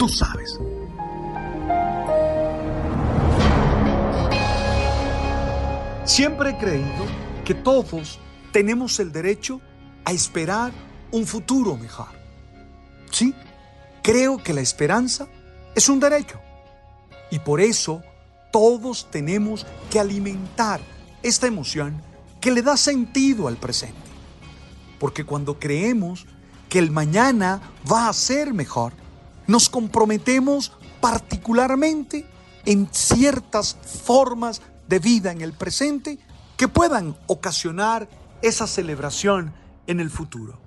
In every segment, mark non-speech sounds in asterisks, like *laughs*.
Tú sabes. Siempre he creído que todos tenemos el derecho a esperar un futuro mejor. Sí, creo que la esperanza es un derecho. Y por eso todos tenemos que alimentar esta emoción que le da sentido al presente. Porque cuando creemos que el mañana va a ser mejor, nos comprometemos particularmente en ciertas formas de vida en el presente que puedan ocasionar esa celebración en el futuro.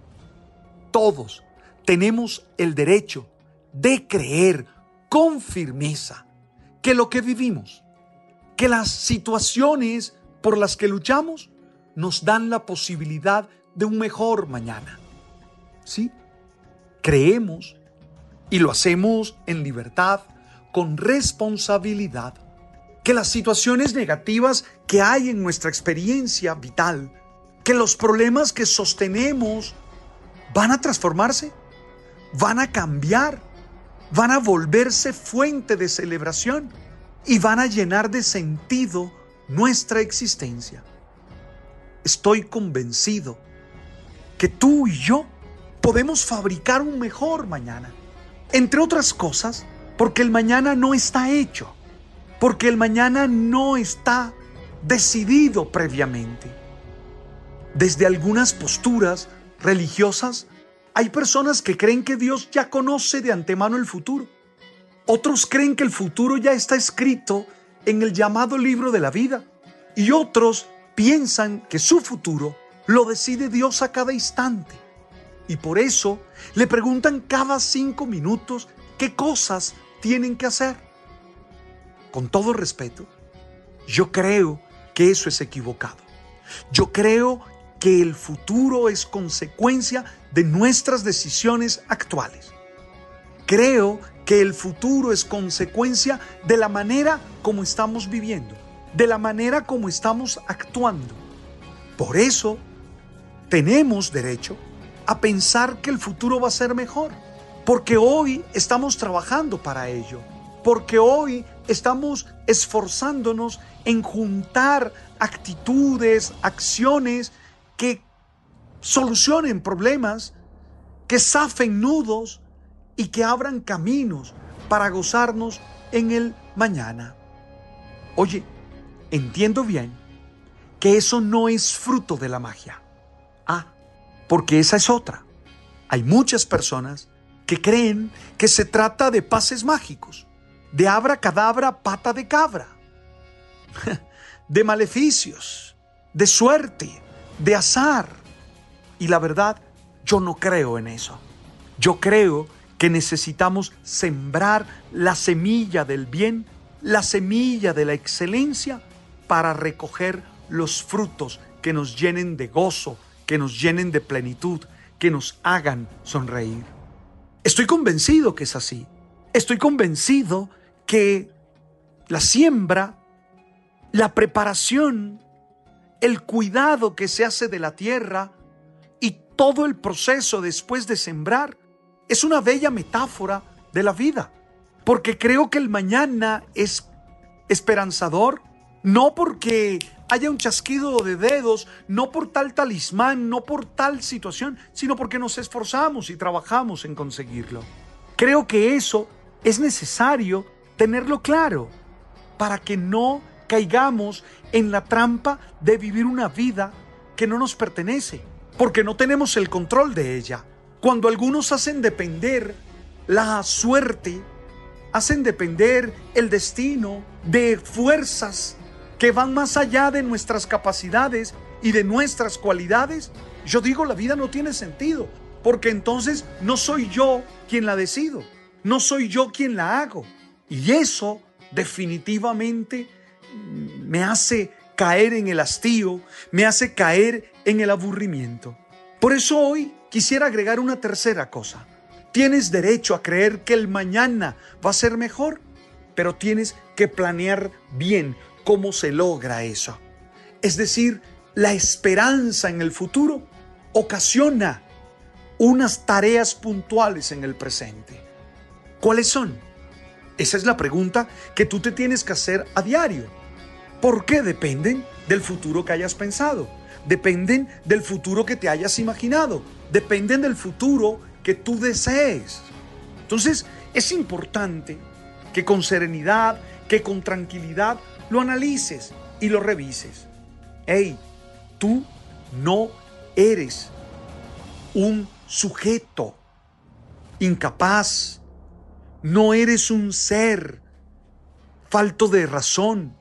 Todos tenemos el derecho de creer con firmeza que lo que vivimos, que las situaciones por las que luchamos nos dan la posibilidad de un mejor mañana. ¿Sí? Creemos y lo hacemos en libertad, con responsabilidad, que las situaciones negativas que hay en nuestra experiencia vital, que los problemas que sostenemos van a transformarse, van a cambiar, van a volverse fuente de celebración y van a llenar de sentido nuestra existencia. Estoy convencido que tú y yo podemos fabricar un mejor mañana. Entre otras cosas, porque el mañana no está hecho porque el mañana no está decidido previamente. Desde algunas posturas religiosas, hay personas que creen que Dios ya conoce de antemano el futuro. Otros creen que el futuro ya está escrito en el llamado libro de la vida. Y otros piensan que su futuro lo decide Dios a cada instante. Y por eso le preguntan cada cinco minutos qué cosas tienen que hacer con todo respeto, yo creo que eso es equivocado. Yo creo que el futuro es consecuencia de nuestras decisiones actuales. Creo que el futuro es consecuencia de la manera como estamos viviendo, de la manera como estamos actuando. Por eso, tenemos derecho a pensar que el futuro va a ser mejor, porque hoy estamos trabajando para ello porque hoy estamos esforzándonos en juntar actitudes, acciones que solucionen problemas, que zafen nudos y que abran caminos para gozarnos en el mañana. Oye, entiendo bien que eso no es fruto de la magia. Porque esa es otra. Hay muchas personas que creen que se trata de pases mágicos de abra cadabra pata de cabra, *laughs* de maleficios, de suerte, de azar. Y la verdad, yo no creo en eso. Yo creo que necesitamos sembrar la semilla del bien, la semilla de la excelencia para recoger los frutos que nos llenen de gozo, que nos llenen de plenitud, que nos hagan sonreír. Estoy convencido que es así. Estoy convencido que la siembra, la preparación, el cuidado que se hace de la tierra y todo el proceso después de sembrar es una bella metáfora de la vida. Porque creo que el mañana es esperanzador, no porque haya un chasquido de dedos, no por tal talismán, no por tal situación, sino porque nos esforzamos y trabajamos en conseguirlo. Creo que eso es necesario tenerlo claro para que no caigamos en la trampa de vivir una vida que no nos pertenece, porque no tenemos el control de ella. Cuando algunos hacen depender la suerte, hacen depender el destino de fuerzas que van más allá de nuestras capacidades y de nuestras cualidades, yo digo la vida no tiene sentido, porque entonces no soy yo quien la decido, no soy yo quien la hago. Y eso definitivamente me hace caer en el hastío, me hace caer en el aburrimiento. Por eso hoy quisiera agregar una tercera cosa. Tienes derecho a creer que el mañana va a ser mejor, pero tienes que planear bien cómo se logra eso. Es decir, la esperanza en el futuro ocasiona unas tareas puntuales en el presente. ¿Cuáles son? Esa es la pregunta que tú te tienes que hacer a diario. ¿Por qué dependen del futuro que hayas pensado? Dependen del futuro que te hayas imaginado. Dependen del futuro que tú desees. Entonces, es importante que con serenidad, que con tranquilidad lo analices y lo revises. Hey, tú no eres un sujeto incapaz, no eres un ser falto de razón,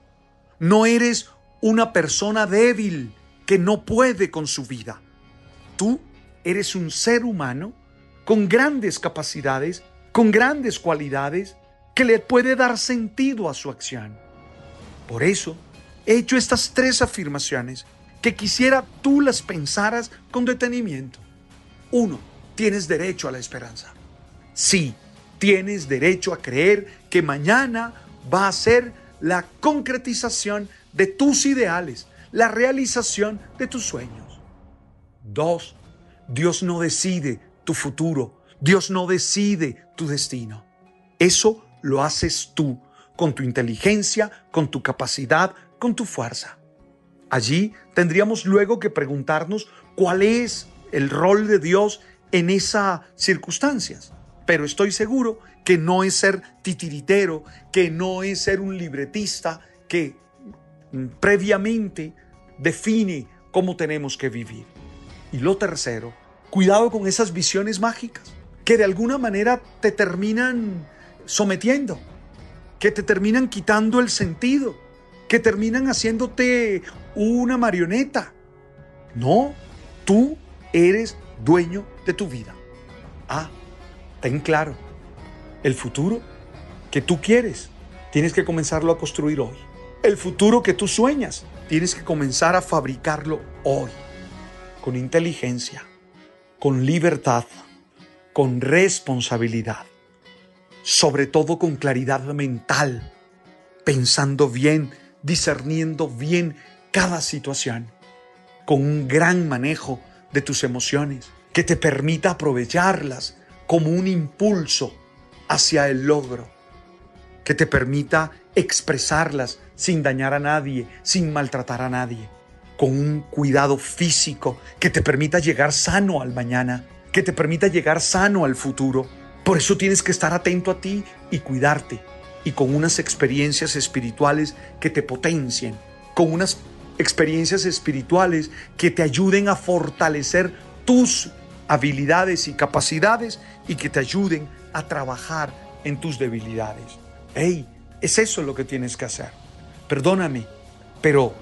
no eres una persona débil que no puede con su vida. Tú eres un ser humano con grandes capacidades, con grandes cualidades, que le puede dar sentido a su acción. Por eso, he hecho estas tres afirmaciones que quisiera tú las pensaras con detenimiento. Uno, tienes derecho a la esperanza. Sí, tienes derecho a creer que mañana va a ser la concretización de tus ideales, la realización de tus sueños. Dos, Dios no decide tu futuro, Dios no decide tu destino. Eso lo haces tú con tu inteligencia, con tu capacidad, con tu fuerza. Allí tendríamos luego que preguntarnos cuál es el rol de Dios en esas circunstancias. Pero estoy seguro que no es ser titiritero, que no es ser un libretista que previamente define cómo tenemos que vivir. Y lo tercero, cuidado con esas visiones mágicas que de alguna manera te terminan sometiendo, que te terminan quitando el sentido, que terminan haciéndote una marioneta. No, tú eres dueño de tu vida. Ah, ten claro, el futuro que tú quieres, tienes que comenzarlo a construir hoy. El futuro que tú sueñas, tienes que comenzar a fabricarlo hoy, con inteligencia, con libertad, con responsabilidad, sobre todo con claridad mental, pensando bien, discerniendo bien cada situación, con un gran manejo de tus emociones, que te permita aprovecharlas como un impulso hacia el logro, que te permita expresarlas sin dañar a nadie, sin maltratar a nadie, con un cuidado físico que te permita llegar sano al mañana, que te permita llegar sano al futuro. Por eso tienes que estar atento a ti y cuidarte, y con unas experiencias espirituales que te potencien, con unas experiencias espirituales que te ayuden a fortalecer tus habilidades y capacidades y que te ayuden a trabajar en tus debilidades. Hey, es eso lo que tienes que hacer. Perdóname, pero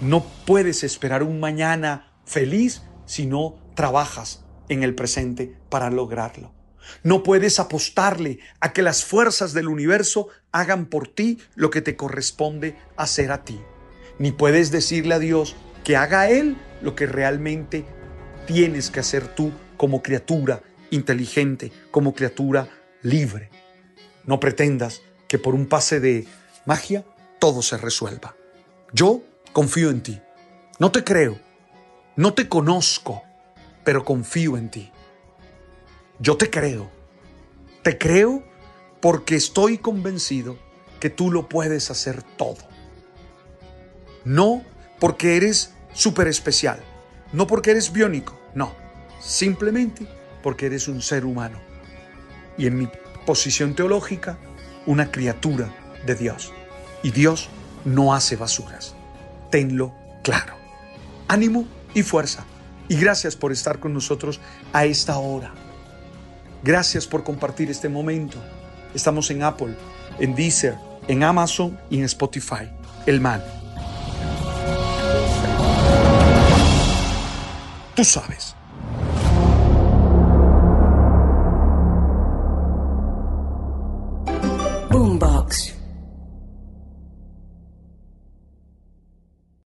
no puedes esperar un mañana feliz si no trabajas en el presente para lograrlo. No puedes apostarle a que las fuerzas del universo hagan por ti lo que te corresponde hacer a ti. Ni puedes decirle a Dios que haga Él lo que realmente tienes que hacer tú como criatura inteligente, como criatura libre. No pretendas que por un pase de magia todo se resuelva. Yo confío en ti. No te creo. No te conozco, pero confío en ti. Yo te creo. Te creo porque estoy convencido que tú lo puedes hacer todo. No porque eres súper especial, no porque eres biónico, no, simplemente porque eres un ser humano. Y en mi posición teológica, una criatura de Dios. Y Dios no hace basuras. Tenlo claro. Ánimo y fuerza. Y gracias por estar con nosotros a esta hora. Gracias por compartir este momento. Estamos en Apple, en Deezer, en Amazon y en Spotify. El man. Tú sabes.